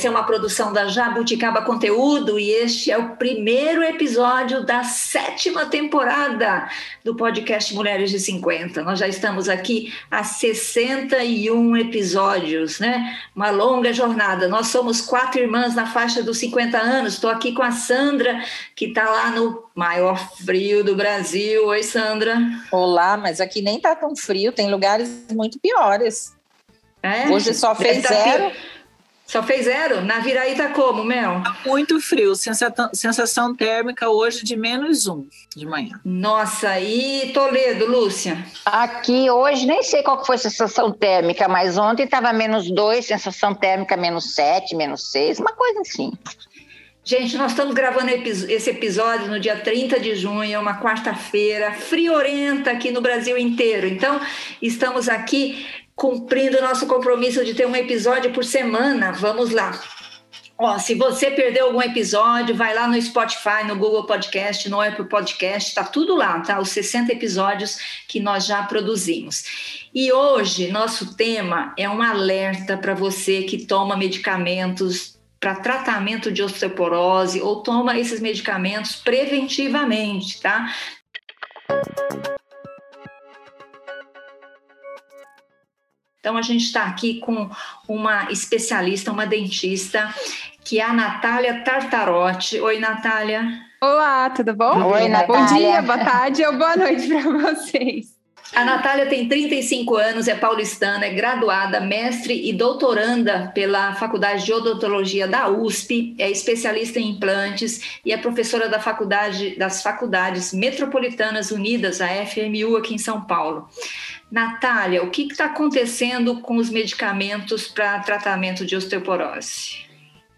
Essa é uma produção da Jabuticaba Conteúdo e este é o primeiro episódio da sétima temporada do podcast Mulheres de 50. Nós já estamos aqui há 61 episódios, né? Uma longa jornada. Nós somos quatro irmãs na faixa dos 50 anos. Estou aqui com a Sandra, que está lá no maior frio do Brasil. Oi, Sandra. Olá, mas aqui nem está tão frio, tem lugares muito piores. É? Hoje só fez zero. Só fez zero? Na Viraí tá como, Mel? Tá muito frio, sensação térmica hoje de menos um de manhã. Nossa, e Toledo, Lúcia? Aqui hoje, nem sei qual foi a sensação térmica, mas ontem estava menos dois, sensação térmica menos sete, menos seis, uma coisa assim. Gente, nós estamos gravando esse episódio no dia 30 de junho, é uma quarta-feira, friorenta aqui no Brasil inteiro. Então, estamos aqui cumprindo o nosso compromisso de ter um episódio por semana. Vamos lá. Ó, se você perdeu algum episódio, vai lá no Spotify, no Google Podcast, no Apple Podcast, tá tudo lá, tá? Os 60 episódios que nós já produzimos. E hoje, nosso tema é um alerta para você que toma medicamentos para tratamento de osteoporose ou toma esses medicamentos preventivamente, tá? Então, a gente está aqui com uma especialista, uma dentista, que é a Natália Tartarotti. Oi, Natália. Olá, tudo bom? Oi, Natália. Bom dia, boa tarde ou boa noite para vocês. A Natália tem 35 anos, é paulistana, é graduada, mestre e doutoranda pela Faculdade de Odontologia da USP, é especialista em implantes e é professora da faculdade, das Faculdades Metropolitanas Unidas, a FMU, aqui em São Paulo. Natália, o que está acontecendo com os medicamentos para tratamento de osteoporose?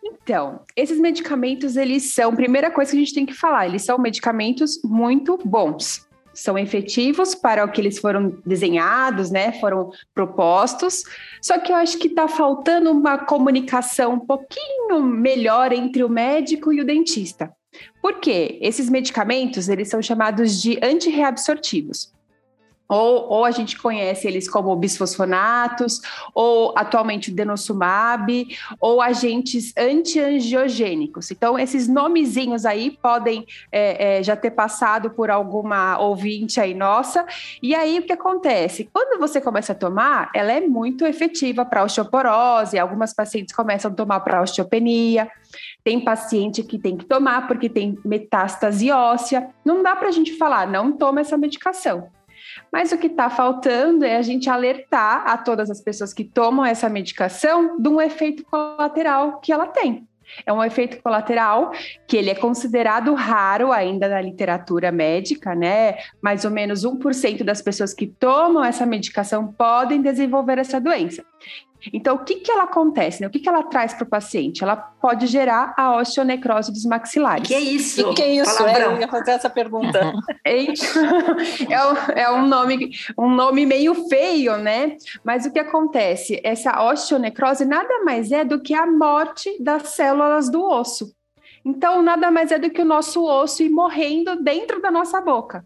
Então, esses medicamentos, eles são, primeira coisa que a gente tem que falar, eles são medicamentos muito bons. São efetivos para o que eles foram desenhados, né? Foram propostos. Só que eu acho que está faltando uma comunicação um pouquinho melhor entre o médico e o dentista. Por quê? Esses medicamentos, eles são chamados de antirreabsortivos ou, ou a gente conhece eles como bisfosfonatos, ou atualmente o denosumab, ou agentes antiangiogênicos. Então, esses nomezinhos aí podem é, é, já ter passado por alguma ouvinte aí nossa. E aí, o que acontece? Quando você começa a tomar, ela é muito efetiva para osteoporose, algumas pacientes começam a tomar para osteopenia, tem paciente que tem que tomar porque tem metástase óssea. Não dá para a gente falar, não toma essa medicação. Mas o que está faltando é a gente alertar a todas as pessoas que tomam essa medicação de um efeito colateral que ela tem. É um efeito colateral que ele é considerado raro ainda na literatura médica, né? Mais ou menos 1% das pessoas que tomam essa medicação podem desenvolver essa doença. Então, o que, que ela acontece? Né? O que, que ela traz para o paciente? Ela pode gerar a osteonecrose dos maxilares. Que é isso? Que, que é isso? É, eu ia fazer essa pergunta. é, é um nome, um nome meio feio, né? Mas o que acontece? Essa osteonecrose nada mais é do que a morte das células do osso. Então, nada mais é do que o nosso osso ir morrendo dentro da nossa boca.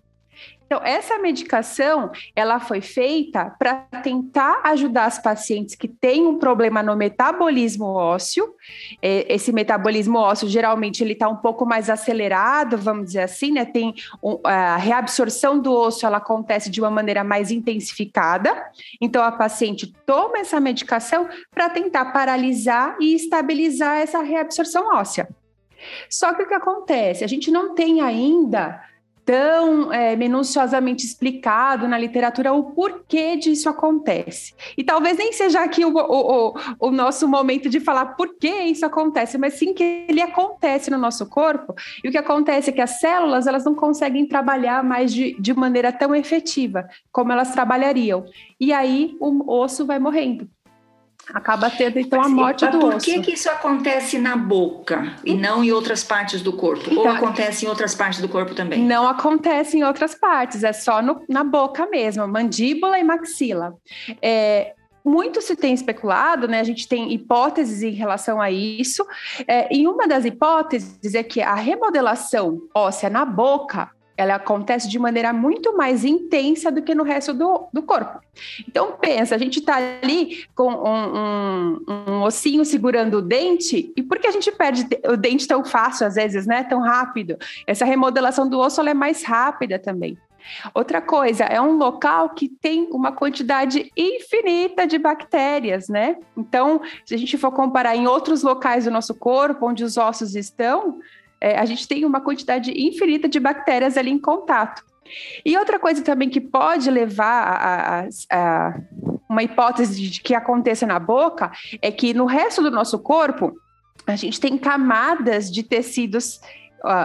Então, essa medicação, ela foi feita para tentar ajudar as pacientes que têm um problema no metabolismo ósseo. Esse metabolismo ósseo, geralmente, ele está um pouco mais acelerado, vamos dizer assim, né? Tem a reabsorção do osso, ela acontece de uma maneira mais intensificada. Então, a paciente toma essa medicação para tentar paralisar e estabilizar essa reabsorção óssea. Só que o que acontece? A gente não tem ainda tão é, minuciosamente explicado na literatura o porquê disso acontece. E talvez nem seja aqui o, o, o, o, nosso momento de falar por que isso acontece, mas sim que ele acontece no nosso corpo. E o que acontece é que as células elas não conseguem trabalhar mais de, de maneira tão efetiva como elas trabalhariam. E aí o osso vai morrendo. Acaba tendo então a morte Mas do por osso. que, que isso acontece na boca e não em outras partes do corpo? Ou Então, acontece em outras partes do corpo também? Não acontece em outras partes, é só no- na boca mesmo, mandíbula e maxila. É, muito se tem especulado, né? A gente tem hipóteses em relação a isso. É, e uma das hipóteses é que a remodelação óssea na boca ela acontece de maneira muito mais intensa do que no resto do, do corpo. Então, pensa, a gente está ali com um, um- um ossinho segurando o dente, e por que a gente perde de- o dente tão fácil, às vezes, né? Tão rápido? Essa remodelação do osso é mais rápida também. Outra coisa, é um local que tem uma quantidade infinita de bactérias, né? Então, se a gente for comparar em outros locais do nosso corpo, onde os ossos estão, é, a gente tem uma quantidade infinita de bactérias ali em contato. E outra coisa também que pode levar a, a- a uma hipótese de que aconteça na boca é que no resto do nosso corpo a gente tem camadas de tecidos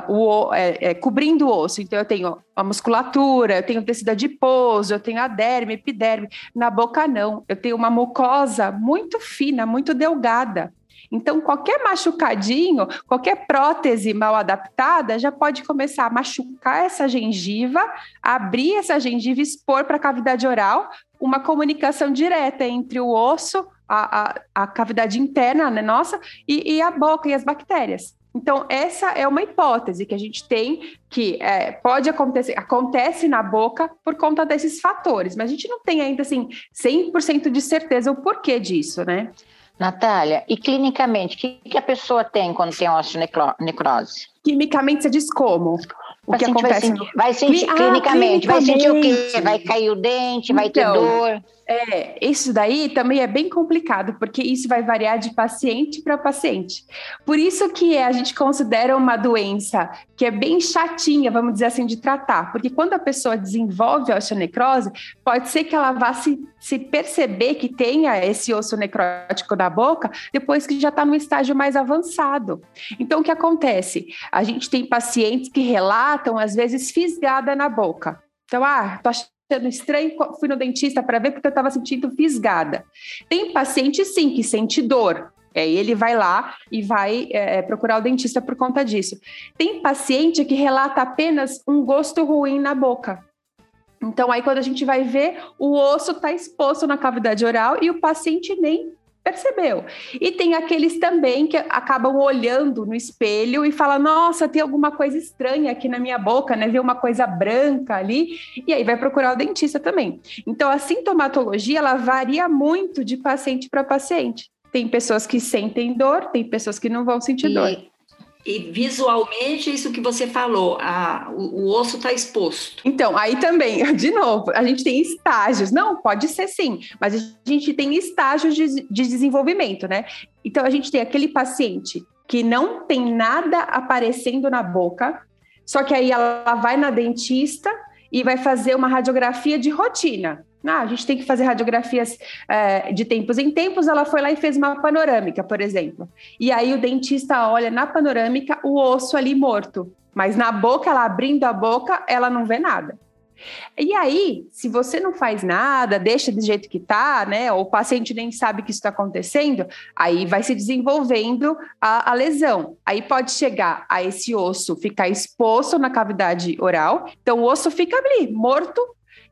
o o- é, é, cobrindo o osso. Então, eu tenho a musculatura, eu tenho tecido adiposo, eu tenho a derme, epiderme. Na boca, não. Eu tenho uma mucosa muito fina, muito delgada. Então, qualquer machucadinho, qualquer prótese mal adaptada já pode começar a machucar essa gengiva, abrir essa gengiva e expor para a cavidade oral uma comunicação direta entre o osso, a, a, a cavidade interna né, nossa, e, e a boca e as bactérias. Então, essa é uma hipótese que a gente tem que é, pode acontecer, acontece na boca por conta desses fatores, mas a gente não tem ainda assim 100% de certeza o porquê disso, né? Natália, e clinicamente, o que, que a pessoa tem quando tem osteonecrose? Quimicamente você diz como? O Vai que sentir- acontece vai sentir, vai sentir Ah, clinicamente, vai sentir o quê? Vai cair o dente, vai ter Então, dor. É, isso daí também é bem complicado, porque isso vai variar de paciente para paciente. Por isso que a gente considera uma doença que é bem chatinha, vamos dizer assim, de tratar. Porque quando a pessoa desenvolve a osteonecrose, pode ser que ela vá se, se perceber que tenha esse osso necrótico na boca depois que já está no estágio mais avançado. Então, o que acontece? A gente tem pacientes que relatam, às vezes, fisgada na boca. Então, ah, tô achando estranho, fui no dentista para ver porque eu estava sentindo fisgada. Tem paciente, sim, que sente dor. Aí ele vai lá e vai é, procurar o dentista por conta disso. Tem paciente que relata apenas um gosto ruim na boca. Então, aí quando a gente vai ver, o osso está exposto na cavidade oral e o paciente nem percebeu. E tem aqueles também que acabam olhando no espelho e falam: Nossa, tem alguma coisa estranha aqui na minha boca, né? Vê uma coisa branca ali, e aí vai procurar o dentista também. Então, a sintomatologia ela varia muito de paciente para paciente. Tem pessoas que sentem dor, tem pessoas que não vão sentir dor. E, visualmente, isso que você falou, a, o, o osso está exposto. Então, aí também, de novo, a gente tem estágios. Não, pode ser sim, mas a gente tem estágios de, de desenvolvimento, né? Então, a gente tem aquele paciente que não tem nada aparecendo na boca, só que aí ela vai na dentista e vai fazer uma radiografia de rotina. Ah, a gente tem que fazer radiografias é, de tempos em tempos. Ela foi lá e fez uma panorâmica, por exemplo. E aí o dentista olha na panorâmica o osso ali morto, mas na boca, ela abrindo a boca, ela não vê nada. E aí, se você não faz nada, deixa do jeito que tá, né? Ou o paciente nem sabe que isso está acontecendo, aí vai se desenvolvendo a, a, lesão. Aí pode chegar a esse osso ficar exposto na cavidade oral, então o osso fica ali, morto,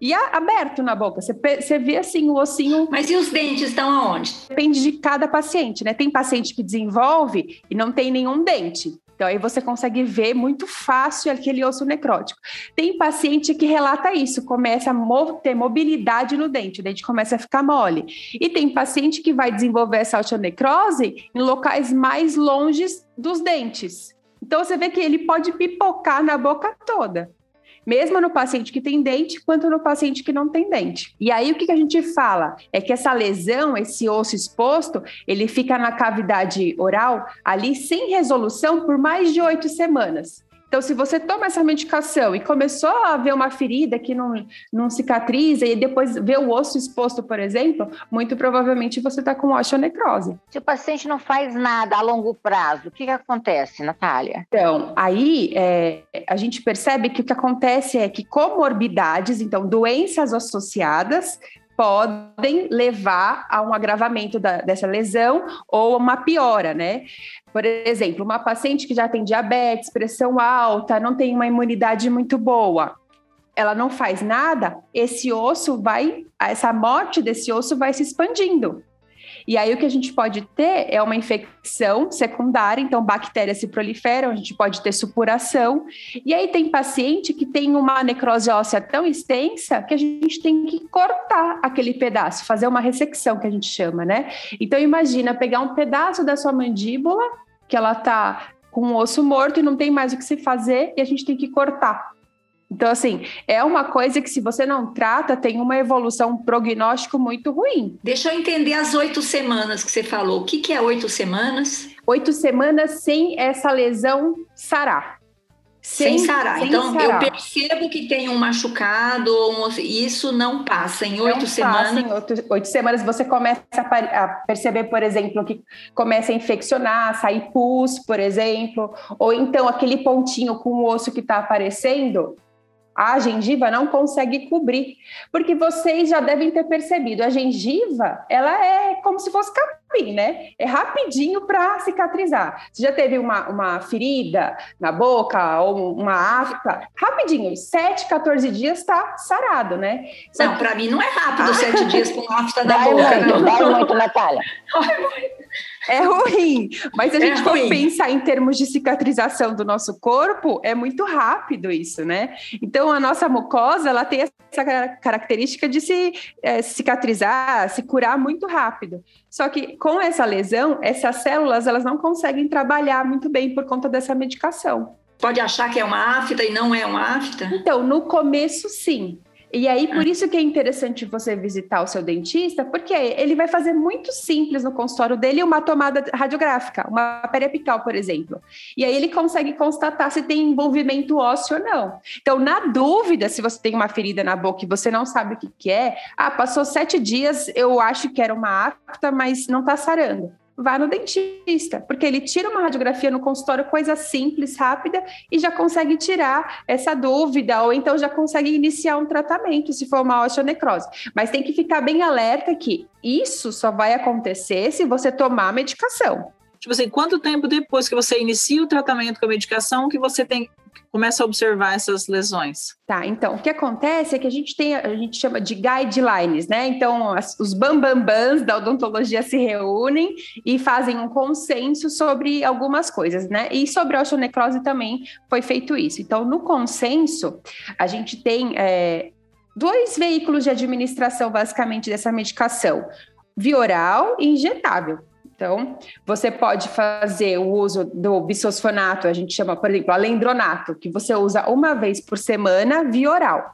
e aberto na boca. Você, você vê assim o ossinho. Mas e os dentes estão aonde? Depende de cada paciente, né? Tem paciente que desenvolve e não tem nenhum dente. Então aí você consegue ver muito fácil aquele osso necrótico. Tem paciente que relata isso, começa a ter mobilidade no dente, o dente começa a ficar mole. E tem paciente que vai desenvolver essa osteonecrose em locais mais longes dos dentes. Então você vê que ele pode pipocar na boca toda mesmo no paciente que tem dente, quanto no paciente que não tem dente. E aí o que, a gente fala? É que essa lesão, esse osso exposto, ele fica na cavidade oral ali sem resolução por mais de oito semanas. Então, se você toma essa medicação e começou a ver uma ferida que não, não cicatriza e depois vê o osso exposto, por exemplo, muito provavelmente você está com osteonecrose. Se o paciente não faz nada a longo prazo, o que, que acontece, Natália? Então, aí é, a gente percebe que o que acontece é que comorbidades, então doenças associadas, podem levar a um agravamento da, dessa lesão ou uma piora, né? Por exemplo, uma paciente que já tem diabetes, pressão alta, não tem uma imunidade muito boa, ela não faz nada, esse osso vai, essa morte desse osso vai se expandindo. E aí o que a gente pode ter é uma infecção secundária, então bactérias se proliferam, a gente pode ter supuração. E aí tem paciente que tem uma necrose óssea tão extensa que a gente tem que cortar aquele pedaço, fazer uma ressecção que a gente chama, né? Então imagina pegar um pedaço da sua mandíbula que ela tá com um osso morto e não tem mais o que se fazer e a gente tem que cortar. Então, assim, é uma coisa que se você não trata, tem uma evolução, um prognóstico muito ruim. Deixa eu entender as oito semanas que você falou. O que, que é oito semanas? Oito semanas sem essa lesão sarar. Sem, sem sarar. Sem então, sarar. eu percebo que tem um machucado, um, isso não passa. Em oito semanas. Em oito, oito semanas você começa a, a, perceber, por exemplo, que começa a infeccionar, sair pus, por exemplo, ou então aquele pontinho com o osso que está aparecendo a gengiva não consegue cobrir, porque vocês já devem ter percebido, a gengiva, ela é como se fosse capim, né? É rapidinho para cicatrizar. Você já teve uma, uma ferida na boca ou uma afta? Rapidinho, 7, 14 dias está sarado, né? Só não, para mim não é rápido, 7 dias com afta na boca. Muito, não. Dói muito, Natália. É ruim, mas se a é gente é for pensar em termos de cicatrização do nosso corpo, é muito rápido isso, né? Então, a nossa mucosa, ela tem essa característica de se é, cicatrizar, se curar muito rápido. Só que com essa lesão, essas células, elas não conseguem trabalhar muito bem por conta dessa medicação. Pode achar que é uma afta e não é uma afta? Então, no começo, sim. E aí, por ah. isso que é interessante você visitar o seu dentista, porque ele vai fazer muito simples no consultório dele uma tomada radiográfica, uma periapical, por exemplo. E aí ele consegue constatar se tem envolvimento ósseo ou não. Então, na dúvida, se você tem uma ferida na boca e você não sabe o que, que é, ah, passou sete dias, eu acho que era uma afta, mas não está sarando vá no dentista, porque ele tira uma radiografia no consultório, coisa simples, rápida, e já consegue tirar essa dúvida, ou então já consegue iniciar um tratamento, se for uma osteonecrose. Mas tem que ficar bem alerta que isso só vai acontecer se você tomar medicação. Tipo assim, quanto tempo depois que você inicia o tratamento com a medicação que você tem começa a observar essas lesões? Tá, então, o que acontece é que a gente tem, a gente chama de guidelines, né? Então, as, os bambambans da odontologia se reúnem e fazem um consenso sobre algumas coisas, né? E sobre a osteonecrose também foi feito isso. Então, no consenso, a gente tem é, dois veículos de administração, basicamente, dessa medicação. Via oral e injetável. Então, você pode fazer o uso do bisfosfonato, a gente chama, por exemplo, alendronato, que você usa uma vez por semana via oral.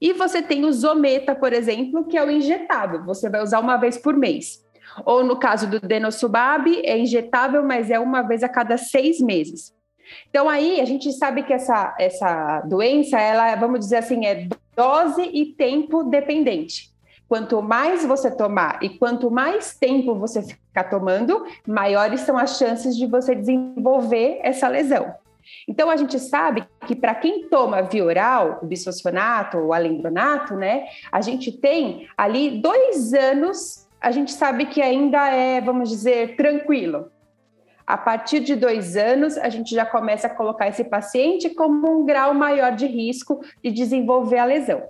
E você tem o Zometa, por exemplo, que é o injetável, você vai usar uma vez por mês. Ou no caso do Denosumab, é injetável, mas é uma vez a cada seis meses. Então, aí a gente sabe que essa, essa doença, ela, vamos dizer assim, é dose e tempo dependente. Quanto mais você tomar e quanto mais tempo você ficar tomando, maiores são as chances de você desenvolver essa lesão. Então, a gente sabe que para quem toma via oral, o bisfosfonato, o alendronato, né, a gente tem ali dois anos, a gente sabe que ainda é, vamos dizer, tranquilo. A partir de dois anos, a gente já começa a colocar esse paciente como um grau maior de risco de desenvolver a lesão.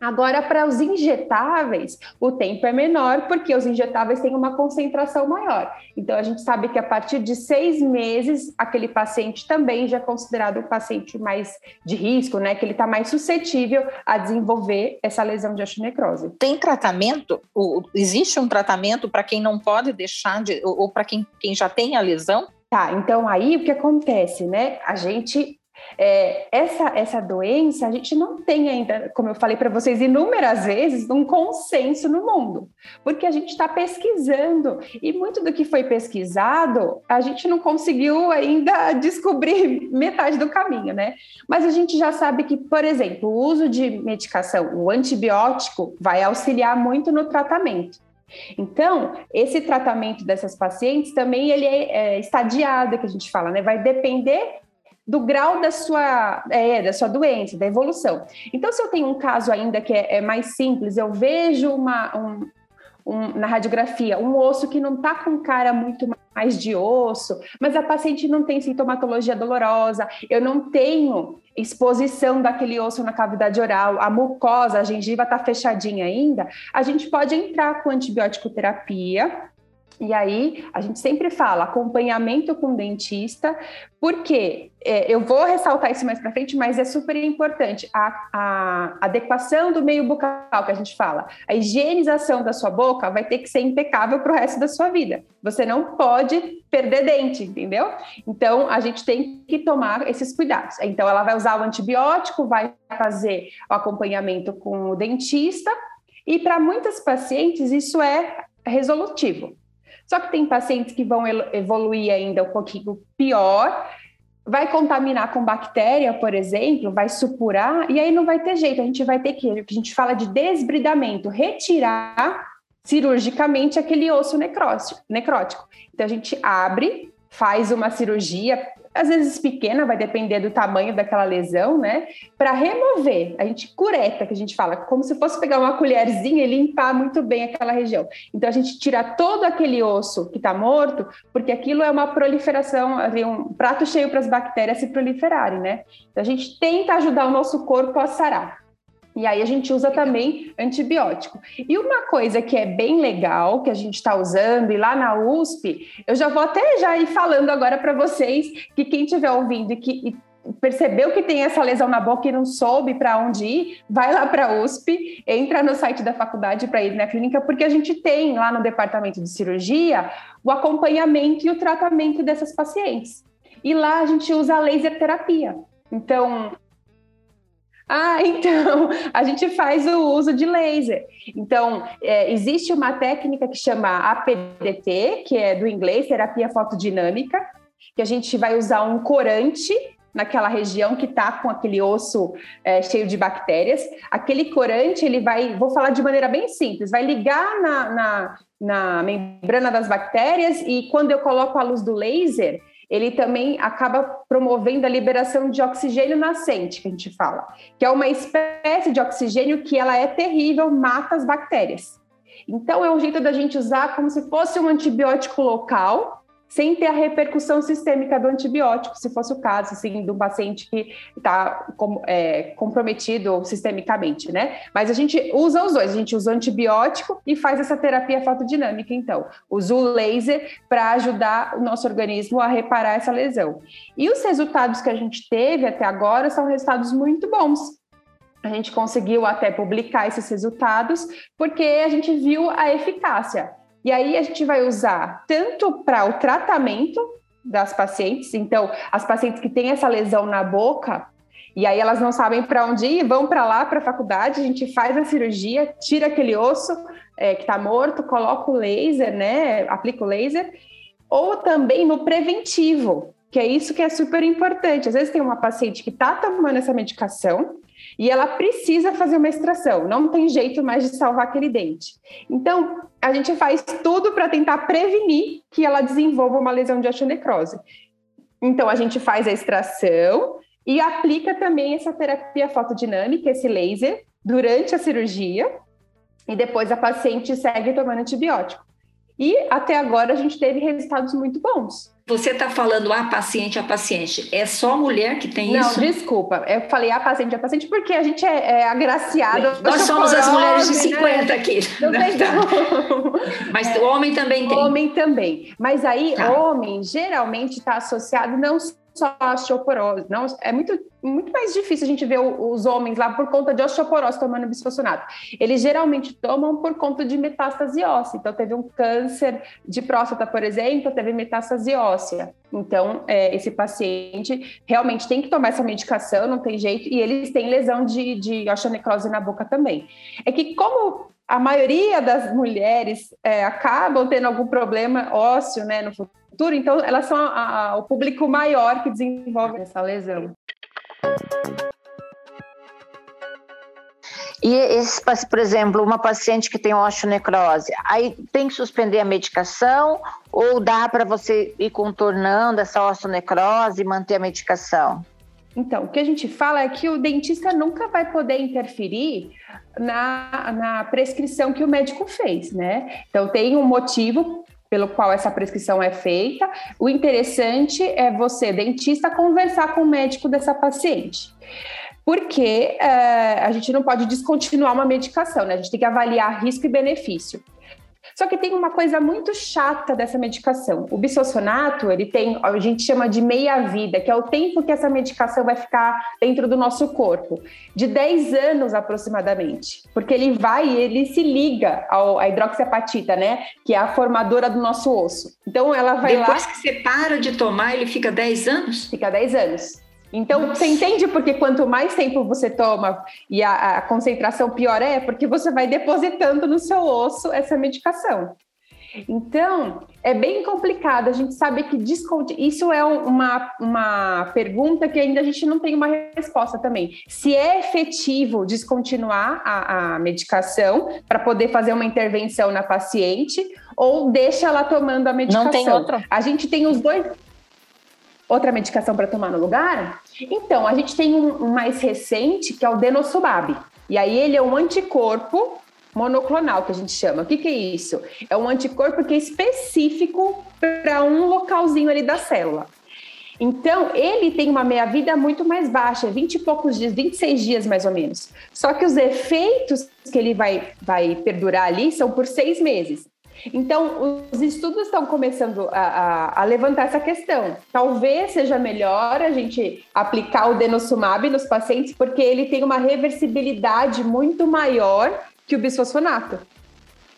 Agora, para os injetáveis, o tempo é menor, porque os injetáveis têm uma concentração maior. Então, a gente sabe que a partir de seis meses, aquele paciente também já é considerado um paciente mais de risco, né? Que ele está mais suscetível a desenvolver essa lesão de osteonecrose. Tem tratamento? Existe um tratamento para quem não pode deixar de, ou para quem, quem já tem a lesão? Tá, então aí o que acontece, né? A gente é, essa, essa doença, a gente não tem ainda, como eu falei para vocês inúmeras vezes, um consenso no mundo, porque a gente está pesquisando e muito do que foi pesquisado, a gente não conseguiu ainda descobrir metade do caminho, né? Mas a gente já sabe que, por exemplo, o uso de medicação, o antibiótico, vai auxiliar muito no tratamento. Então, esse tratamento dessas pacientes também ele é, é estadiado, que a gente fala, né? Vai depender do grau da sua, é, da sua doença, da evolução. Então, se eu tenho um caso ainda que é, é mais simples, eu vejo uma, um, um, na radiografia um osso que não está com cara muito mais de osso, mas a paciente não tem sintomatologia dolorosa, eu não tenho exposição daquele osso na cavidade oral, a mucosa, a gengiva está fechadinha ainda, a gente pode entrar com antibiótico terapia e aí, a gente sempre fala acompanhamento com dentista, porque é, eu vou ressaltar isso mais para frente, mas é super importante a, a, adequação do meio bucal que a gente fala. A higienização da sua boca vai ter que ser impecável para o resto da sua vida. Você não pode perder dente, entendeu? Então, a gente tem que tomar esses cuidados. Então, ela vai usar o antibiótico, vai fazer o acompanhamento com o dentista, e para muitas pacientes isso é resolutivo. Só que tem pacientes que vão evoluir ainda um pouquinho pior, vai contaminar com bactéria, por exemplo, vai supurar, e aí não vai ter jeito, a gente vai ter que, a gente fala de desbridamento, retirar cirurgicamente aquele osso necrótico. Então a gente abre, faz uma cirurgia, às vezes pequena, vai depender do tamanho daquela lesão, né? Para remover, a gente cureta, que a gente fala, como se fosse pegar uma colherzinha e limpar muito bem aquela região. Então a gente tira todo aquele osso que está morto, porque aquilo é uma proliferação, um prato cheio para as bactérias se proliferarem, né? Então a gente tenta ajudar o nosso corpo a sarar. E aí a gente usa também antibiótico. E uma coisa que é bem legal, que a gente está usando, e lá na USP, eu já vou até já ir falando agora para vocês, que quem estiver ouvindo e que percebeu que tem essa lesão na boca e não soube para onde ir, vai lá para a USP, entra no site da faculdade para ir na clínica, porque a gente tem lá no departamento de cirurgia o acompanhamento e o tratamento dessas pacientes. E lá a gente usa a laser terapia. Então, ah, então, a gente faz o uso de laser. Então, é, existe uma técnica que chama APDT, que é do inglês, terapia fotodinâmica, que a gente vai usar um corante naquela região que está com aquele osso é, cheio de bactérias. Aquele corante, ele vai, vou falar de maneira bem simples, vai ligar na, na, na membrana das bactérias e quando eu coloco a luz do laser, ele também acaba promovendo a liberação de oxigênio nascente, que a gente fala, que é uma espécie de oxigênio que ela é terrível, mata as bactérias. Então é um jeito da gente usar como se fosse um antibiótico local, sem ter a repercussão sistêmica do antibiótico, se fosse o caso, assim, de um paciente que está é, comprometido sistemicamente, né? Mas a gente usa os dois, a gente usa o antibiótico e faz essa terapia fotodinâmica, então. Usa o laser para ajudar o nosso organismo a reparar essa lesão. E os resultados que a gente teve até agora são resultados muito bons. A gente conseguiu até publicar esses resultados porque a gente viu a eficácia. E aí a gente vai usar tanto para o tratamento das pacientes, então as pacientes que têm essa lesão na boca, e aí elas não sabem para onde ir, vão para lá, para a faculdade, a gente faz a cirurgia, tira aquele osso é, que está morto, coloca o laser, né? Aplica o laser, ou também no preventivo, que é isso que é super importante. Às vezes tem uma paciente que está tomando essa medicação, e ela precisa fazer uma extração, não tem jeito mais de salvar aquele dente. Então, a gente faz tudo para tentar prevenir que ela desenvolva uma lesão de osteonecrose. Então, a gente faz a extração e aplica também essa terapia fotodinâmica, esse laser, durante a cirurgia, e depois a paciente segue tomando antibiótico. E até agora a gente teve resultados muito bons. Você está falando a paciente, a paciente. É só mulher que tem não, isso? Não, desculpa. Eu falei a paciente, a paciente, porque a gente é, é agraciado. Nós somos as mulheres de 50 né? aqui. Não tem tá. Mas é, o homem também tem. Homem também. Mas aí, tá. homem geralmente está associado não só a osteoporose. Não, é muito, muito mais difícil a gente ver os homens lá por conta de osteoporose tomando bisfosfonato. Eles geralmente tomam por conta de metástase óssea. Então, teve um câncer de próstata, por exemplo, teve metástase óssea. Então, é, esse paciente realmente tem que tomar essa medicação, não tem jeito, e eles têm lesão de, de osteonecrose na boca também. É que, como a maioria das mulheres é, acabam tendo algum problema ósseo né, no futuro, futuro, então elas são a, a, o público maior que desenvolve essa lesão. E esse, por exemplo, uma paciente que tem osteonecrose, aí tem que suspender a medicação ou dá para você ir contornando essa osteonecrose e manter a medicação? Então, o que a gente fala é que o dentista nunca vai poder interferir na, na prescrição que o médico fez, né? Então, tem um motivo pelo qual essa prescrição é feita. O interessante é você, dentista, conversar com o médico dessa paciente porque uh, a gente não pode descontinuar uma medicação, né? A gente tem que avaliar risco e benefício. Só que tem uma coisa muito chata dessa medicação. O bisossonato, ele tem, a gente chama de meia-vida, que é o tempo que essa medicação vai ficar dentro do nosso corpo, de 10 anos aproximadamente. Porque ele vai e ele se liga ao, à hidroxiapatita, né? Que é a formadora do nosso osso. Então ela vai Depois lá... Depois que você para de tomar, ele fica 10 anos? Fica 10 anos. Então, você entende porque quanto mais tempo você toma e a, a, concentração pior é, porque você vai depositando no seu osso essa medicação. Então, é bem complicado. A gente sabe que isso é uma, uma pergunta que ainda a gente não tem uma resposta também. Se é efetivo descontinuar a, a medicação para poder fazer uma intervenção na paciente ou deixa ela tomando a medicação. Não tem outra. A gente tem os dois outra medicação para tomar no lugar? Então, a gente tem um, mais recente, que é o denosumab. E aí ele é um anticorpo monoclonal, que a gente chama. O que, que é isso? É um anticorpo que é específico para um localzinho ali da célula. Então, ele tem uma meia-vida muito mais baixa, 20 e poucos dias, 26 dias mais ou menos. Só que os efeitos que ele vai, vai perdurar ali são por seis meses. Então, os estudos estão começando a, a, a, levantar essa questão. Talvez seja melhor a gente aplicar o denosumab nos pacientes, porque ele tem uma reversibilidade muito maior que o bisfosfonato.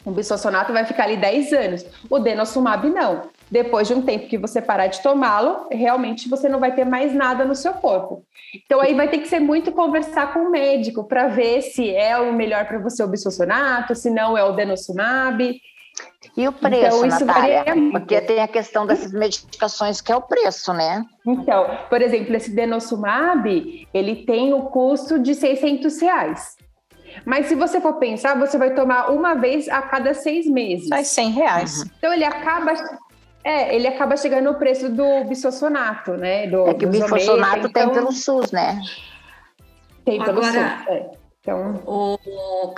O bisfosfonato vai ficar ali 10 anos. O denosumab não. Depois de um tempo que você parar de tomá-lo, realmente você não vai ter mais nada no seu corpo. Então aí vai ter que ser muito conversar com o médico para ver se é o melhor para você o bisfosfonato, se não é o denosumab. E o preço, então, Natália? Porque tem a questão dessas medicações que é o preço, né? Então, por exemplo, esse denosumab, ele tem o custo de 600 reais. Mas se você for pensar, você vai tomar uma vez a cada seis meses. Faz 100 reais. Uhum. Então ele acaba é, ele acaba chegando no preço do bisfosfonato, né? Do, é que o bisfosfonato então... tem pelo SUS, né? Tem pelo Agora, SUS. É. Então... O,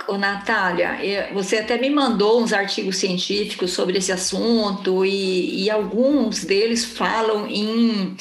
o, Natália, você até me mandou uns artigos científicos sobre esse assunto e, e alguns deles falam em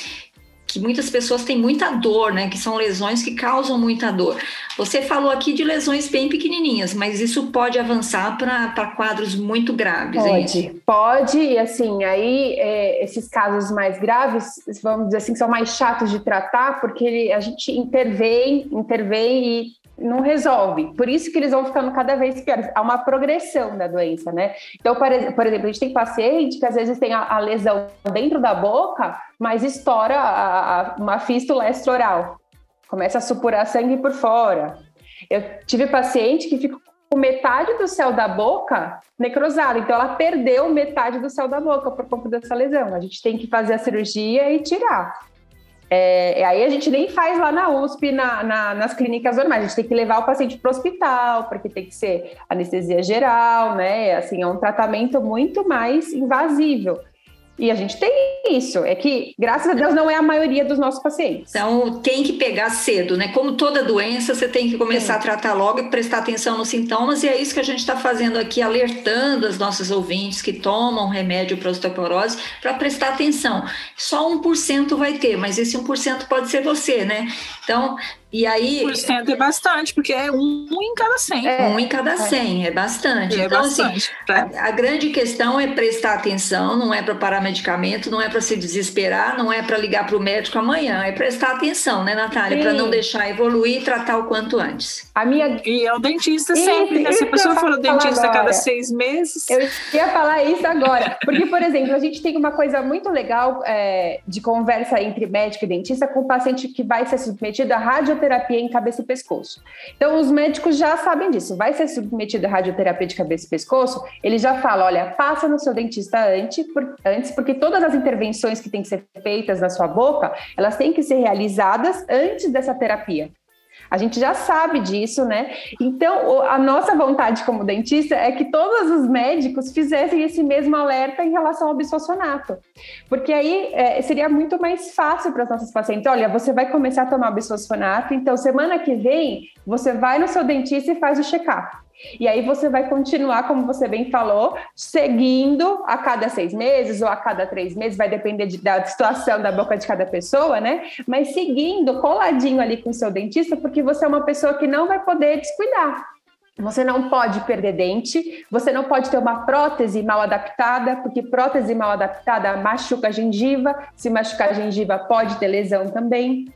que muitas pessoas têm muita dor, né? Que são lesões que causam muita dor. Você falou aqui de lesões bem pequenininhas, mas isso pode avançar para quadros muito graves, pode, é isso? Pode, e assim, aí é, esses casos mais graves, vamos dizer assim, são mais chatos de tratar, porque a gente intervém, intervém e não resolve. Por isso que eles vão ficando cada vez piores. Há uma progressão da doença, né? Então, por, exemplo, a gente tem paciente que às vezes tem a, a lesão dentro da boca, mas estoura a, a, uma fístula extraoral. Começa a supurar sangue por fora. Eu tive paciente que ficou com metade do céu da boca necrosado. Então, ela perdeu metade do céu da boca por conta dessa lesão. A gente tem que fazer a cirurgia e tirar. É, aí a gente nem faz lá na USP, na, na, nas clínicas normais, a gente tem que levar o paciente para o hospital, porque tem que ser anestesia geral, né? Assim, é um tratamento muito mais invasivo. E a gente tem isso, é que, graças a Deus, não é a maioria dos nossos pacientes. Então, tem que pegar cedo, né? Como toda doença, você tem que começar Sim. a tratar logo e prestar atenção nos sintomas, e é isso que a gente está fazendo aqui, alertando as nossas ouvintes que tomam remédio para osteoporose para prestar atenção. Só 1% vai ter, mas esse 1% pode ser você, né? Então, e aí. 1% é bastante, porque é um, em cada 100. É, um em cada 100, é, é bastante. É então, assim, bastante. Assim, a, a, grande questão é prestar atenção, não é para parar medicamento, não é para se desesperar, não é para ligar para o médico amanhã, é prestar atenção, né, Natália? Para não deixar evoluir e tratar o quanto antes. A minha... E é o dentista sempre, né? Se a pessoa for o dentista a cada seis meses. Eu ia falar isso agora. Porque, por exemplo, a gente tem uma coisa muito legal é, de conversa entre médico e dentista com o paciente que vai ser submetido a radioterapia radioterapia em cabeça e pescoço. Então, os médicos já sabem disso. Vai ser submetido a radioterapia de cabeça e pescoço, ele já fala: olha, passa no seu dentista antes, antes, porque todas as intervenções que têm que ser feitas na sua boca, elas têm que ser realizadas antes dessa terapia. A gente já sabe disso, né? Então, a nossa vontade como dentista é que todos os médicos fizessem esse mesmo alerta em relação ao bisfosfonato. Porque aí é, seria muito mais fácil para os nossos pacientes. Olha, você vai começar a tomar bisfosfonato, então semana que vem você vai no seu dentista e faz o check-up. E aí você vai continuar, como você bem falou, seguindo a cada seis meses ou a cada três meses, vai depender de, da situação da boca de cada pessoa, né? Mas seguindo, coladinho ali com o seu dentista, porque você é uma pessoa que não vai poder descuidar. Você não pode perder dente, você não pode ter uma prótese mal adaptada, porque prótese mal adaptada machuca a gengiva, se machucar a gengiva pode ter lesão também.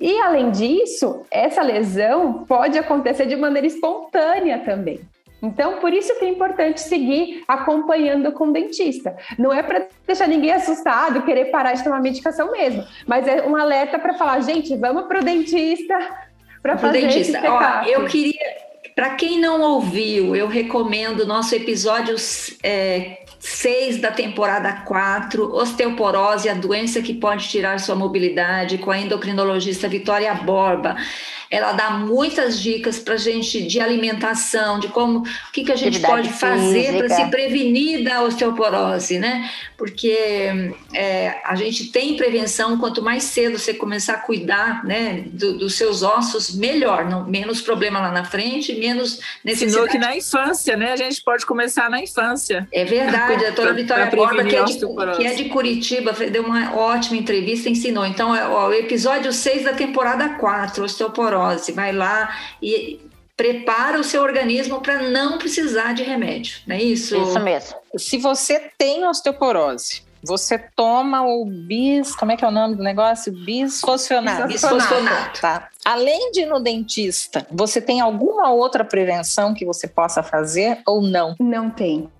E além disso, essa lesão pode acontecer de maneira espontânea também. Então, por isso que é importante seguir acompanhando com o dentista. Não é para deixar ninguém assustado, querer parar de tomar medicação mesmo, mas é um alerta para falar, gente, vamos para o dentista para fazer dentista. esse Ó, eu queria para quem não ouviu, eu recomendo nosso episódio é, 6 da temporada 4, osteoporose, a doença que pode tirar sua mobilidade, com a endocrinologista Vitória Borba ela dá muitas dicas para gente de alimentação, de como o que, que a gente Atividade pode fazer para se prevenir da osteoporose, né? Porque é, a gente tem prevenção, quanto mais cedo você começar a cuidar né, do, dos seus ossos, melhor, não, menos problema lá na frente, menos necessidade. Ensinou que na infância, né? A gente pode começar na infância. É verdade, a doutora Vitória Borba, que, é de, que é de Curitiba, deu uma ótima entrevista, ensinou. Então, é, ó, o episódio 6 da temporada 4, osteoporose osteoporose, vai lá e prepara o seu organismo para não precisar de remédio, não é isso? Isso mesmo. Se você tem osteoporose, você toma o bis, como é que é o nome do negócio? Bisfosfonato. Bisfosfonato. Tá. Além de ir no dentista, você tem alguma outra prevenção que você possa fazer ou não? Não tem.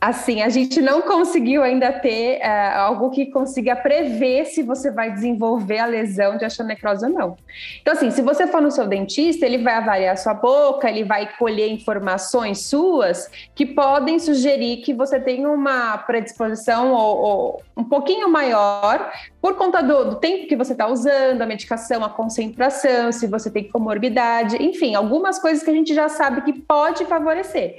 Assim, a gente não conseguiu ainda ter uh, algo que consiga prever se você vai desenvolver a lesão de osteonecrose ou não. Então, assim, se você for no seu dentista, ele vai avaliar sua boca, ele vai colher informações suas que podem sugerir que você tenha uma predisposição ou, ou um pouquinho maior por conta do, do tempo que você está usando, a medicação, a concentração, se você tem comorbidade, enfim, algumas coisas que a gente já sabe que pode favorecer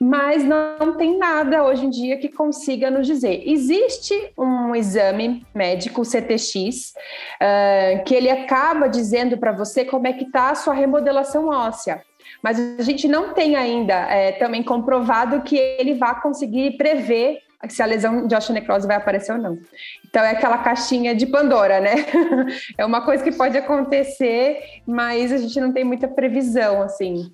mas não tem nada hoje em dia que consiga nos dizer. Existe um exame médico, CTX, uh, que ele acaba dizendo para você como é que está a sua remodelação óssea. Mas a gente não tem ainda é, também comprovado que ele vá conseguir prever se a lesão de osteonecrose vai aparecer ou não. Então é aquela caixinha de Pandora, né? é uma coisa que pode acontecer, mas a gente não tem muita previsão, assim.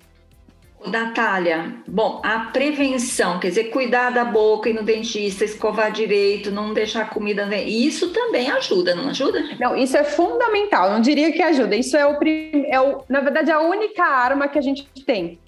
Natália, bom, a prevenção, quer dizer, cuidar da boca e no dentista, escovar direito, não deixar a comida. Isso também ajuda, não ajuda? Não, isso é fundamental, não diria que ajuda. Isso é o, é o na verdade, a única arma que a gente tem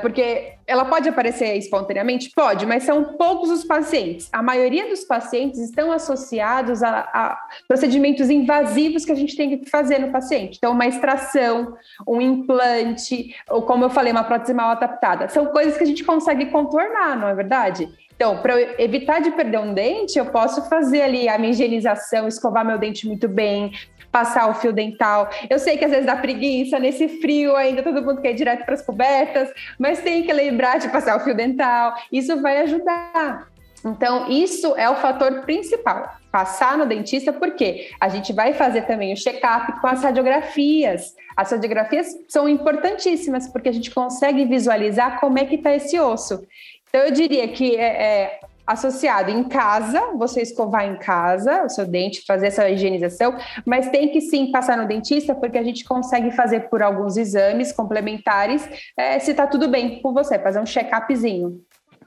porque ela pode aparecer espontaneamente? Pode, mas são poucos os pacientes. A maioria dos pacientes estão associados a, a, procedimentos invasivos que a gente tem que fazer no paciente. Então, uma extração, um implante, ou como eu falei, uma prótese mal adaptada. São coisas que a gente consegue contornar, não é verdade? Então, para evitar de perder um dente, eu posso fazer ali a minha higienização, escovar meu dente muito bem, passar o fio dental. Eu sei que às vezes dá preguiça, nesse frio ainda todo mundo quer ir direto para as cobertas, mas tem que lembrar de passar o fio dental. Isso vai ajudar. Então, isso é o fator principal. Passar no dentista, porque a gente vai fazer também o check-up com as radiografias. As radiografias são importantíssimas, porque a gente consegue visualizar como é que está esse osso. Então, eu diria que é, é, associado em casa, você escovar em casa o seu dente, fazer essa higienização, mas tem que sim passar no dentista, porque a gente consegue fazer por alguns exames complementares é, se está tudo bem com você, fazer um check-upzinho.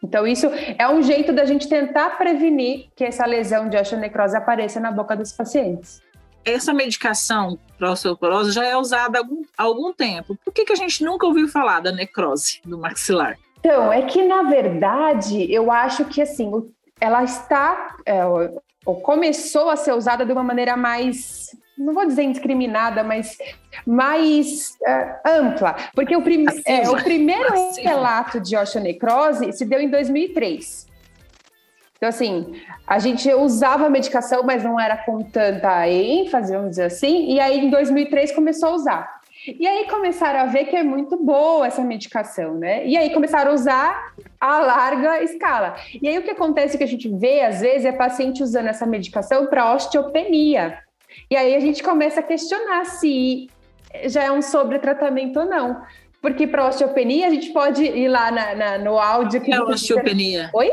Então, isso é um jeito da gente tentar prevenir que essa lesão de osteonecrose apareça na boca dos pacientes. Essa medicação para osteoporose já é usada há algum, há algum tempo. Por que, que a gente nunca ouviu falar da necrose do maxilar? Então, é que na verdade, eu acho que assim, ela está, é, ou começou a ser usada de uma maneira mais, não vou dizer indiscriminada, mas mais é, ampla, porque o, prim é, o primeiro relato de osteonecrose se deu em 2003. Então, assim, a gente usava a medicação, mas não era com tanta ênfase, vamos dizer assim, e aí em 2003 começou a usar. E aí começaram a ver que é muito boa essa medicação, né? E aí começaram a usar a larga escala. E aí o que acontece que a gente vê, às vezes, é paciente usando essa medicação para osteopenia. E aí a gente começa a questionar se já é um sobretratamento ou não. Porque para osteopenia, a gente pode ir lá na, na no áudio. Que é osteopenia? Oi?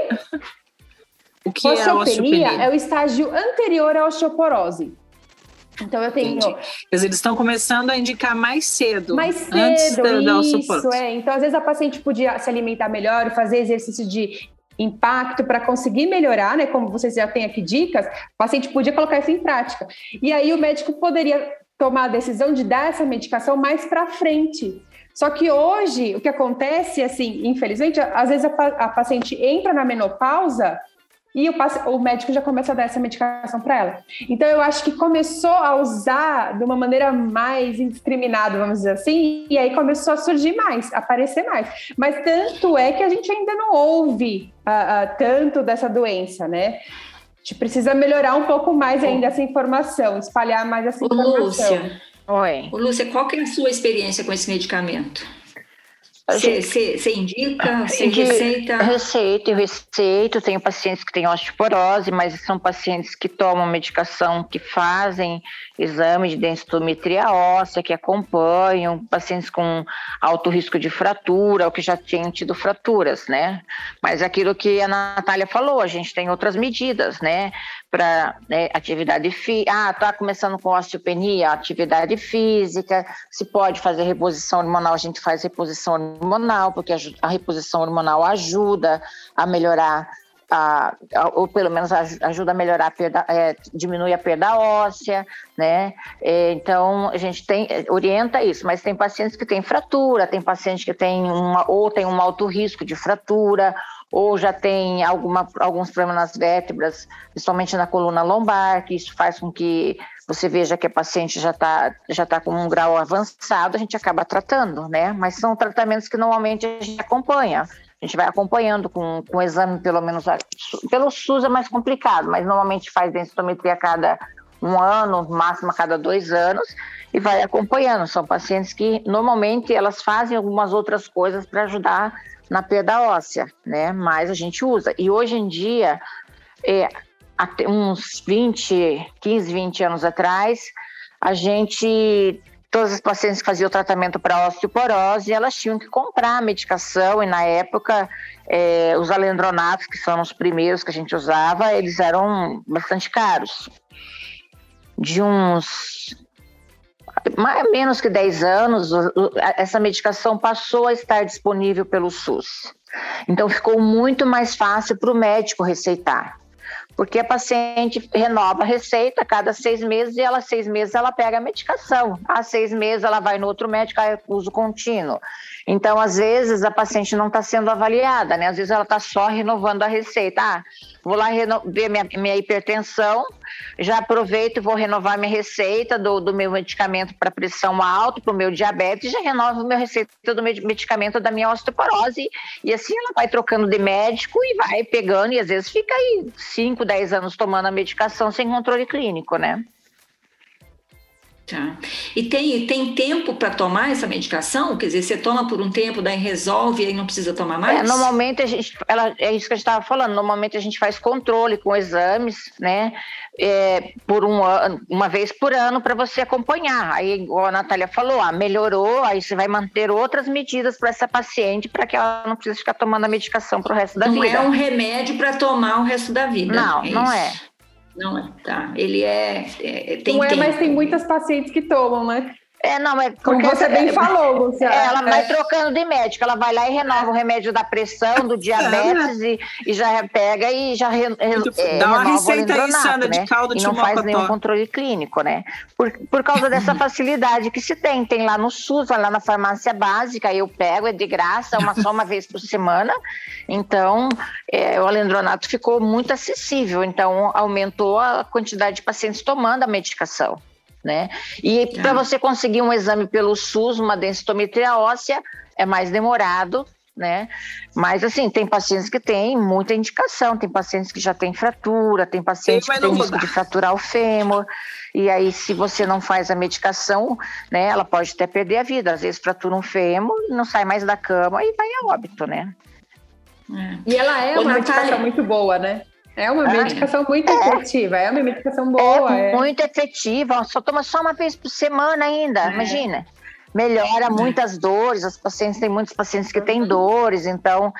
O que osteopenia é osteopenia? É o estágio anterior à osteoporose. Então eu tenho. Entendi. Dizer, eles estão começando a indicar mais cedo. Mais cedo, antes da, da isso, é. Então, às vezes, a paciente podia se alimentar melhor e fazer exercício de impacto para conseguir melhorar, né? Como vocês já têm aqui dicas, o paciente podia colocar isso em prática. E aí o médico poderia tomar a decisão de dar essa medicação mais para frente. Só que hoje o que acontece, assim, infelizmente, às vezes a, a paciente entra na menopausa e o, o, médico já começa a dar essa medicação para ela. Então, eu acho que começou a usar de uma maneira mais indiscriminada, vamos dizer assim, e aí começou a surgir mais, aparecer mais. Mas tanto é que a gente ainda não ouve uh, uh, tanto dessa doença, né? A gente precisa melhorar um pouco mais ainda essa informação, espalhar mais essa informação. Ô, Lúcia, Oi. Ô, Lúcia, qual que é a sua experiência com esse medicamento? Você indica, você receita? Receito, eu receito. Tenho pacientes que têm osteoporose, mas são pacientes que tomam medicação, que fazem exame de densitometria óssea, que acompanham pacientes com alto risco de fratura ou que já tinham tido fraturas, né? Mas aquilo que a Natália falou, a gente tem outras medidas, né? Para né, atividade física. Ah, tá começando com osteopenia, atividade física. Se pode fazer reposição hormonal, a gente faz reposição hormonal, porque a reposição hormonal ajuda a melhorar a, ou pelo menos ajuda a melhorar a perda, é, diminui a perda óssea, né? É, então a gente tem orienta isso, mas tem pacientes que têm fratura, tem paciente que tem uma ou tem um alto risco de fratura, ou já tem alguma, alguns problemas nas vértebras, principalmente na coluna lombar, que isso faz com que você veja que a paciente já está já tá com um grau avançado, a gente acaba tratando, né? Mas são tratamentos que normalmente a gente acompanha. A gente vai acompanhando com, com exame, pelo menos. Pelo SUS é mais complicado, mas normalmente faz densitometria a cada um ano, máximo a cada dois anos, e vai acompanhando. São pacientes que normalmente elas fazem algumas outras coisas para ajudar na perda óssea, né? Mas a gente usa. E hoje em dia, é, uns 20, 15, 20 anos atrás, a gente todas as pacientes que faziam tratamento para osteoporose, elas tinham que comprar a medicação, e na época é, os alendronatos, que são os primeiros que a gente usava, eles eram bastante caros. De uns mais menos que 10 anos, essa medicação passou a estar disponível pelo SUS. Então ficou muito mais fácil para o médico receitar porque a paciente renova a receita a cada seis meses e ela seis meses ela pega a medicação. Há seis meses ela vai no outro médico, é uso contínuo. Então, às vezes, a paciente não está sendo avaliada, né? Às vezes ela está só renovando a receita. Ah, vou lá ver minha, minha hipertensão, já aproveito e vou renovar minha receita do, do meu medicamento para pressão alta, para o meu diabetes, já renovo minha receita do medicamento da minha osteoporose. E assim ela vai trocando de médico e vai pegando, e às vezes fica aí 5, 10 anos tomando a medicação sem controle clínico, né? Tá. E tem, tem tempo para tomar essa medicação? Quer dizer, você toma por um tempo, daí resolve e aí não precisa tomar mais? É, normalmente a gente, ela, é isso que a gente estava falando, normalmente a gente faz controle com exames, né? É, por um ano, uma vez por ano para você acompanhar. Aí, igual a Natália falou, ah, melhorou, aí você vai manter outras medidas para essa paciente para que ela não precise ficar tomando a medicação para o resto da não vida. Não é um remédio para tomar o resto da vida. Não, é não é. Não é, tá. Ele é. é tem não é, tempo. mas tem muitas pacientes que tomam, né? É, não, é como você bem é, falou, Luciana. É, ela vai trocando de médico, ela vai lá e renova o remédio da pressão, do diabetes e, e, já pega e já re, é, Dá uma receita insana né? de caldo de E não faz nenhum controle clínico, né? Por, por causa dessa facilidade que se tem. Tem lá no SUS, lá na farmácia básica, eu pego, é de graça, uma, só uma vez por semana. Então, é, o alendronato ficou muito acessível, então aumentou a quantidade de pacientes tomando a medicação né? E para você conseguir um exame pelo SUS, uma densitometria óssea, é mais demorado, né? Mas assim, tem pacientes que têm muita indicação, tem pacientes que já têm fratura, tem pacientes que têm risco de fraturar o fêmur. E aí, se você não faz a medicação, né, ela pode até perder a vida. Às vezes fratura um fêmur, não sai mais da cama e vai a óbito, né? E ela é uma medicação muito boa, né? É uma É. medicação muito efetiva, é uma medicação boa. é é. muito efetiva, só toma só uma vez por semana ainda, É. imagina. Melhora muitas dores, as pacientes têm muitos pacientes que têm dores, então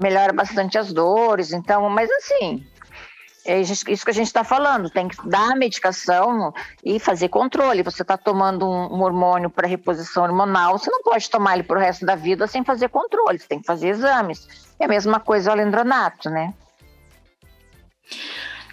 melhora bastante as dores, então, mas assim, é isso que a gente está falando, tem que dar a medicação e fazer controle. Você está tomando um, um hormônio para reposição hormonal, você não pode tomar ele para o resto da vida sem fazer controle, você tem que fazer exames. É a mesma coisa o alendronato, né?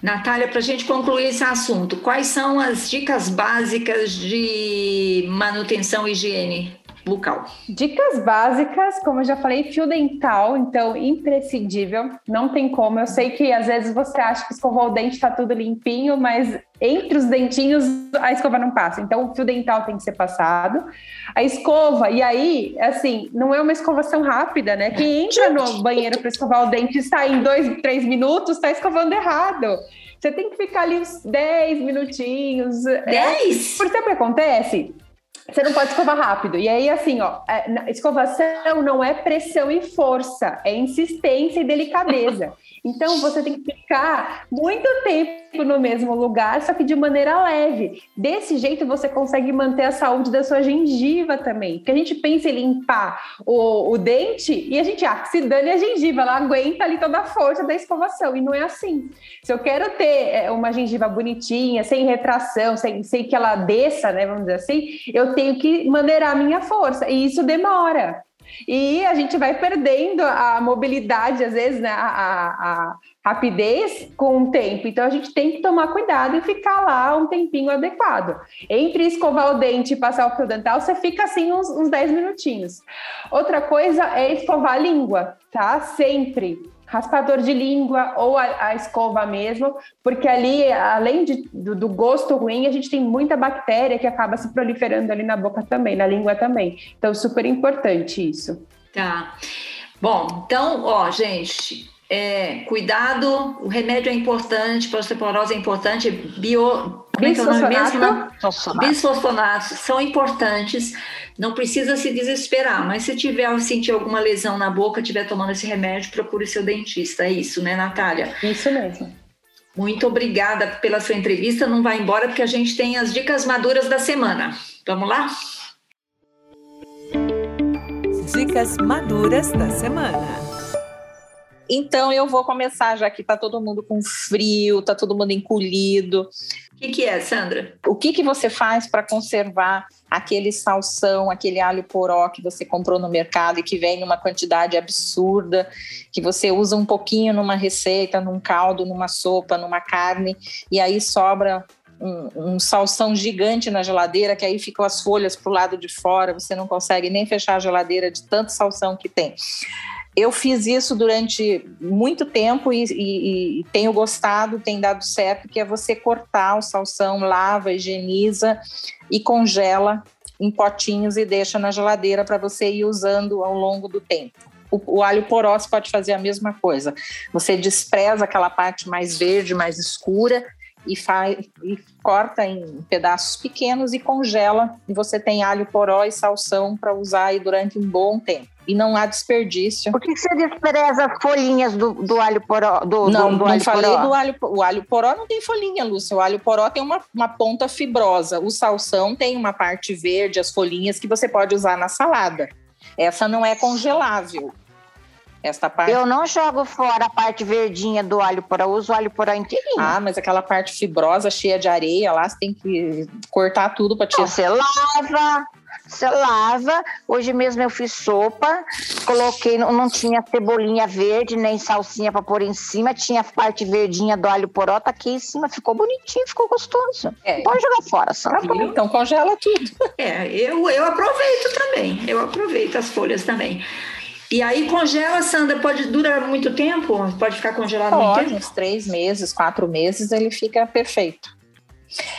Natália, para a gente concluir esse assunto, quais são as dicas básicas de manutenção e higiene bucal? Dicas básicas, como eu já falei, fio dental, então imprescindível, não tem como. Eu sei que às vezes você acha que escovou o dente está tudo limpinho, mas entre os dentinhos a escova não passa. Então o fio dental tem que ser passado. A escova, e aí, assim, não é uma escovação rápida, né? Quem entra no banheiro para escovar o dente e sai em dois, três minutos, está escovando errado. Você tem que ficar ali uns 10 minutinhos. É, Dez? por tempo que acontece, você não pode escovar rápido. E aí, assim, ó, é, escovação não é pressão e força, é insistência e delicadeza. Então, você tem que ficar muito tempo no mesmo lugar, só que de maneira leve. Desse jeito, você consegue manter a saúde da sua gengiva também. Porque a gente pensa em limpar o, o dente e a gente, ah, se dane a gengiva, ela aguenta ali toda a força da escovação. E não é assim. Se eu quero ter é, uma gengiva bonitinha, sem retração, sem, sem que ela desça, né, vamos dizer assim, eu tenho que maneirar a minha força. E isso demora. E a gente vai perdendo a mobilidade, às vezes, né, a, a- a rapidez com o tempo. Então a gente tem que tomar cuidado e ficar lá um tempinho adequado. Entre escovar o dente e passar o fio dental, você fica assim uns, uns 10 minutinhos. Outra coisa é escovar a língua, tá? Sempre. Raspador de língua ou a, a escova mesmo, porque ali, além de- do, do gosto ruim, a gente tem muita bactéria que acaba se proliferando ali na boca também, na língua também. Então, super importante isso. Tá. Bom, então, ó, gente, é, cuidado, o remédio é importante, para osteoporose é importante, bio... É é o nome mesmo? Não? Funcionar. Bisfosfonatos são importantes, não precisa se desesperar, mas se tiver sentir alguma lesão na boca, estiver tomando esse remédio, procure seu dentista. É isso, né, Natália? Isso mesmo. Muito obrigada pela sua entrevista. Não vai embora porque a gente tem as dicas maduras da semana. Vamos lá? Dicas maduras da semana. Então eu vou começar, já que tá todo mundo com frio, tá todo mundo encolhido. O que, que é, Sandra? O que, que você faz para conservar aquele salsão, aquele alho poró que você comprou no mercado e que vem numa quantidade absurda, que você usa um pouquinho numa receita, num caldo, numa sopa, numa carne, e aí sobra um, um salsão gigante na geladeira, que aí ficam as folhas para o lado de fora, você não consegue nem fechar a geladeira de tanto salsão que tem. Eu fiz isso durante muito tempo e, e- e tenho gostado, tem dado certo, que é você cortar o salsão, lava, higieniza e congela em potinhos e deixa na geladeira para você ir usando ao longo do tempo. O, o alho poró você pode fazer a mesma coisa. Você despreza aquela parte mais verde, mais escura e, faz, e corta em pedaços pequenos e congela. E você tem alho poró e salsão para usar aí durante um bom tempo. E não há desperdício. Por que você despreza as folhinhas do, do alho poró? Do, Não, do, do não alho falei poró? do alho. O alho poró não tem folhinha, Lúcia. O alho poró tem uma, uma ponta fibrosa. O salsão tem uma parte verde, as folhinhas que você pode usar na salada. Essa não é congelável. Esta parte. Eu não jogo fora a parte verdinha do alho poró, eu uso o alho poró inteirinho. Ah, mas aquela parte fibrosa, cheia de areia, lá você tem que cortar tudo para tirar. Você lava, você lava. Hoje mesmo eu fiz sopa, coloquei, não, não tinha cebolinha verde, nem salsinha para pôr em cima, tinha a parte verdinha do alho poró, tá aqui em cima, ficou bonitinho, ficou gostoso. É. Pode jogar fora, só. Então congela tudo. É, eu, eu aproveito também. Eu aproveito as folhas também. E aí congela, Sandra, pode durar muito tempo? Pode ficar congelado muito Pode, tempo? uns três meses, quatro meses, ele fica perfeito.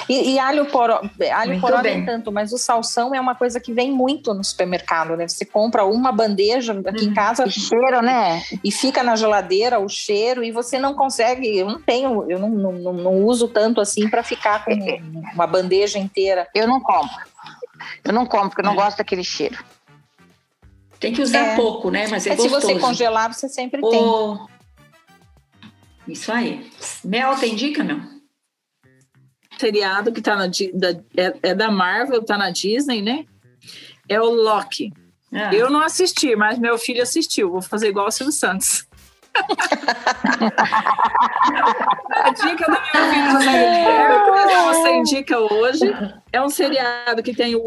E, e alho poró, alho Muito poró bem. nem tanto, mas o salsão é uma coisa que vem muito no supermercado, né? Você compra uma bandeja aqui Uhum. em casa Que cheiro, né? e fica na geladeira o cheiro e você não consegue, eu não tenho, eu não, não, não- não uso tanto assim para ficar com uma bandeja inteira. Eu não compro. Eu não compro, porque eu não gosto daquele cheiro. Tem que usar É. pouco, né? Mas é, Mas se você congelar, você sempre tem. O- Isso aí. Mel, tem dica, Mel? Seriado que tá na, da, é, é da Marvel, tá na Disney, né? É o Loki. Ah, Eu não assisti, mas meu filho assistiu. Vou fazer igual o Silvio Santos. A dica do meu filho José Guilherme, que você indica hoje, é um seriado que tem o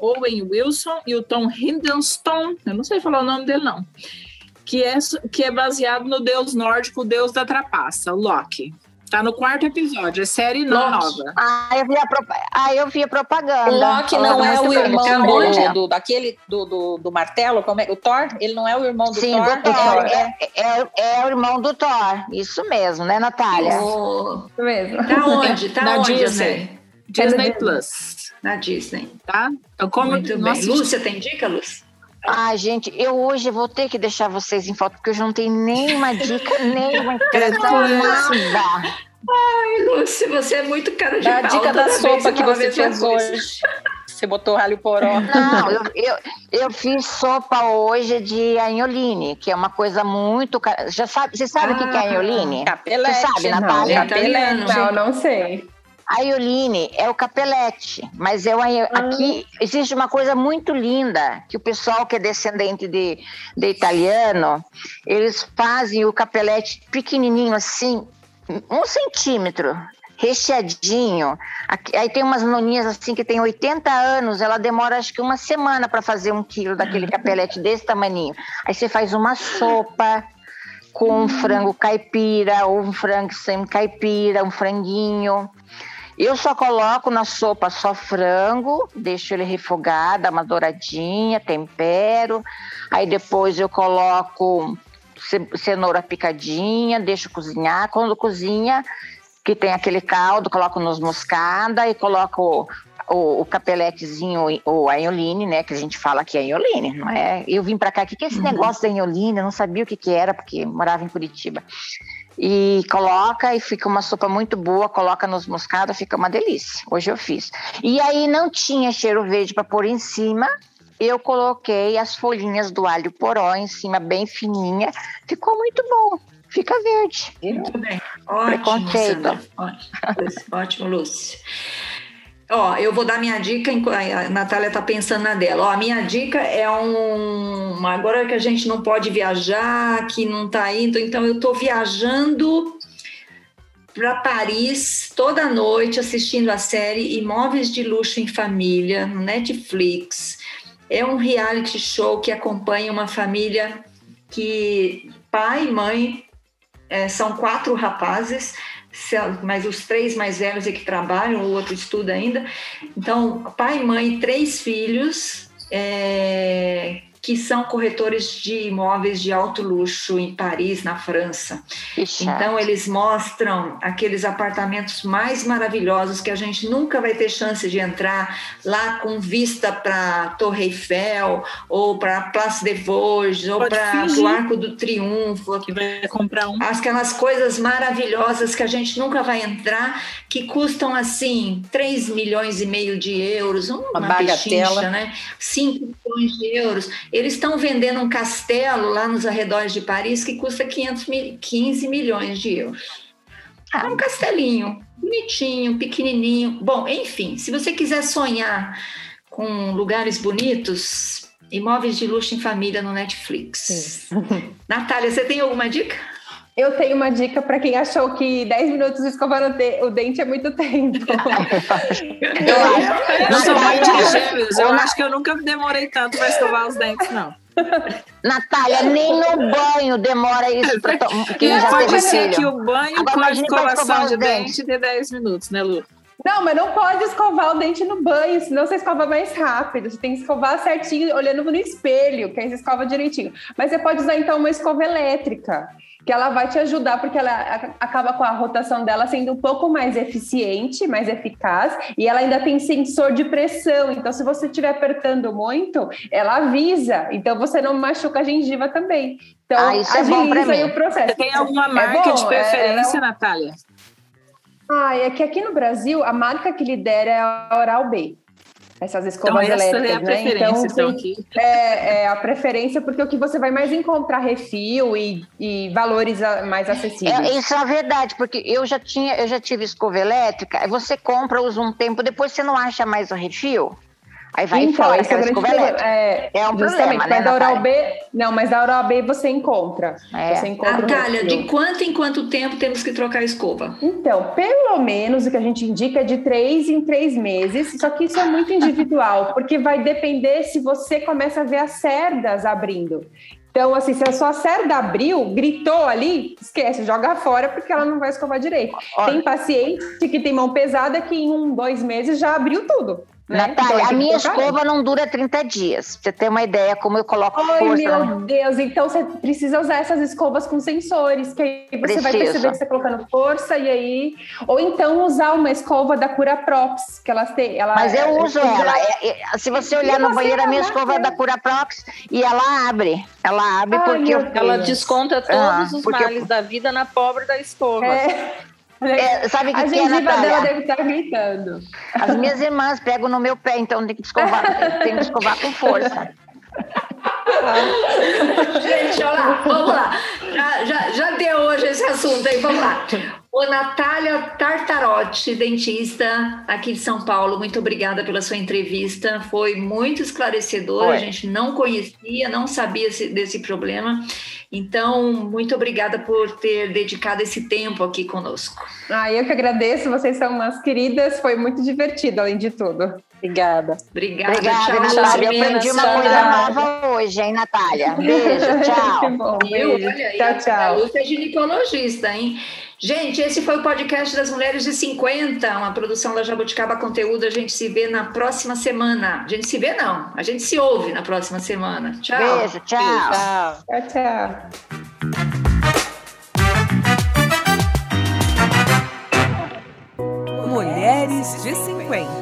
Owen, Wilson e o Tom Hiddleston, eu não sei falar o nome dele não, que é, que é baseado no deus nórdico, o deus da trapaça, Loki. Tá no quarto episódio, é série nova. Ah, eu vi a, propa- ah, eu vi a propaganda. O Loki não é o irmão do, do- daquele do, do, do martelo, como é? O Thor? Ele não é o irmão do Sim, Thor? do Thor. É, É, é, é o irmão do Thor. Isso mesmo, né, Natália? o- Isso mesmo. Tá onde? Tá Na onde Disney. Disney Disney. Plus, Na Disney. tá? Então, como Muito bem. Lúcia, tem dica, Lúcia? Ai, gente, eu hoje vou ter que deixar vocês em falta, porque hoje não tem nenhuma dica, nenhuma nada. Ai, Lúcia, você é muito cara de Dá a pau. dica da sopa que a você fez hoje. Você botou alho poró. Não, eu, eu, eu fiz sopa hoje de anholine, que é uma coisa muito. Já sabe, você sabe o que é anholine? Capelete. Você sabe, não, Natália? Italiano. Capelete. Não, não sei. A Ioline é o capelete, mas é o, anho- aqui existe uma coisa muito linda que o pessoal que é descendente de, de italiano, eles fazem o capelete pequenininho assim, um centímetro, recheadinho. Aí tem umas noninhas assim que tem 80 anos, ela demora acho que uma semana para fazer um quilo daquele capelete desse tamaninho. Aí você faz uma sopa com um frango caipira ou um frango sem caipira, um franguinho. Eu só coloco na sopa só frango, deixo ele refogar, dá uma douradinha, tempero. Aí depois eu coloco ce- cenoura picadinha, deixo cozinhar. Quando cozinha, que tem aquele caldo, coloco nos moscada e coloco o, o capeletezinho, o anholine, né? Que a gente fala que é anholine, não é? Eu vim pra cá, o que, que é esse negócio da anholine? Eu não sabia o que, que era, porque morava em Curitiba. E coloca e fica uma sopa muito boa, coloca nos moscados, fica uma delícia. Hoje eu fiz. E aí não tinha cheiro verde para pôr em cima, eu coloquei as folhinhas do alho poró em cima, bem fininha. Ficou muito bom. Fica verde. Muito bem. Ótimo, Preconceito. Sandra. Ótimo, ótimo, Lúcia. Ó, eu vou dar minha dica, a Natália tá pensando na dela. Ó, a minha dica é um. Agora que a gente não pode viajar, que não tá indo, então eu tô viajando para Paris toda noite assistindo a série Imóveis de Luxo em Família, no Netflix. É um reality show que acompanha uma família que pai e mãe é, são quatro rapazes, mas os três mais velhos é que trabalham, o outro estuda ainda. Então, pai, mãe, três filhos é, que são corretores de imóveis de alto luxo em Paris, na França. Então, eles mostram aqueles apartamentos mais maravilhosos que a gente nunca vai ter chance de entrar lá com vista para Torre Eiffel, ou para Place des Vosges, ou para o Arco do Triunfo, que vai comprar um. aquelas coisas maravilhosas que a gente nunca vai entrar, que custam assim 3 milhões e meio de euros, uma, Uma bagatela. pechincha, né? 5 milhões de euros. Eles estão vendendo um castelo lá nos arredores de Paris que custa 500 mil, 15 milhões de euros. É um castelinho, bonitinho, pequenininho. Bom, enfim, se você quiser sonhar com lugares bonitos, imóveis de luxo em família no Netflix. Natália, você tem alguma dica? Eu tenho uma dica para quem achou que 10 minutos escovando o de- o dente é muito tempo. Eu sou mãe de gêmeos. Eu acho que eu nunca demorei tanto para escovar os dentes, não. Natália, nem no banho demora isso para quem já Pode ser que o banho Agora com a pra escovação escovar de os dentes. dente dê 10 minutos, né, Lu? Não, mas não pode escovar o dente no banho, senão você escova mais rápido. Você tem que escovar certinho, olhando no espelho, que aí você escova direitinho. Mas você pode usar então uma escova elétrica. Que ela vai te ajudar, porque ela acaba com a rotação dela sendo um pouco mais eficiente, mais eficaz, e ela ainda tem sensor de pressão. Então, se você estiver apertando muito, ela avisa. Então, você não machuca a gengiva também. Então, ah, isso é bom para mim. o processo. Você tem alguma é marca é bom, de preferência, é, é... Natália? Ah, é que aqui no Brasil, a marca que lidera é a Oral B essas escovas então, elétricas, é a né? Então, então aqui. É, é, a preferência, porque o que você vai mais encontrar refil e, e valores mais acessíveis. É, isso é verdade, porque eu já tinha, eu já tive escova elétrica, você compra, usa um tempo, depois você não acha mais o refil. Aí vai então, fora aquela escova elétrica. É, é um problema, né, mas da Oral B, Não, mas da Oral B você encontra. É. Você encontra Natália, de quanto em quanto tempo temos que trocar a escova? Então, pelo menos o que a gente indica é de três em três meses, só que isso é muito individual, porque vai depender se você começa a ver as cerdas abrindo. Então, assim, se a sua cerda abriu, gritou ali, esquece, joga fora, porque ela não vai escovar direito. Olha. Tem paciente que tem mão pesada que em um, dois meses já abriu tudo. Né? Natália, então, a minha escova não dura 30 dias. Pra você ter uma ideia como eu coloco Ai, força. Ai, meu Deus. Então você precisa usar essas escovas com sensores, que aí você Preciso. vai perceber que você tá colocando força e aí... Ou então usar uma escova da Cura Prox, que elas têm... Ela, Mas eu uso é, ela. É, é, se você olhar no banheiro, a minha escova é da Cura Prox e ela abre. Ela abre Ai, porque... ela desconta todos ah, os males eu... da vida na pobre da escova. É. É, sabe que a que gengiva é, dela deve estar gritando. As minhas irmãs pegam no meu pé, então tem que escovar, tem que escovar com força. Gente, olha lá, vamos lá. Já, já, já deu hoje esse assunto aí, vamos lá. Ô, Natália Tartarotti, dentista aqui de São Paulo, muito obrigada pela sua entrevista. Foi muito esclarecedora, a gente não conhecia, não sabia desse problema. Então, muito obrigada por ter dedicado esse tempo aqui conosco. Ah, eu que agradeço, vocês são umas queridas, foi muito divertido, além de tudo. Obrigada. Obrigada, Obrigada tchau, Natália. Eu aprendi uma coisa nova hoje, hein, Natália? Beijo, tchau. bom, beijo. Olha aí, tchau, tchau. A Lúcia é ginecologista, hein? Gente, esse foi o podcast das Mulheres de 50, uma produção da Jabuticaba Conteúdo. A gente se vê na próxima semana. A gente se vê, não. A gente se ouve na próxima semana. Tchau. Beijo, tchau. Beijo, tchau, tchau. Mulheres de 50.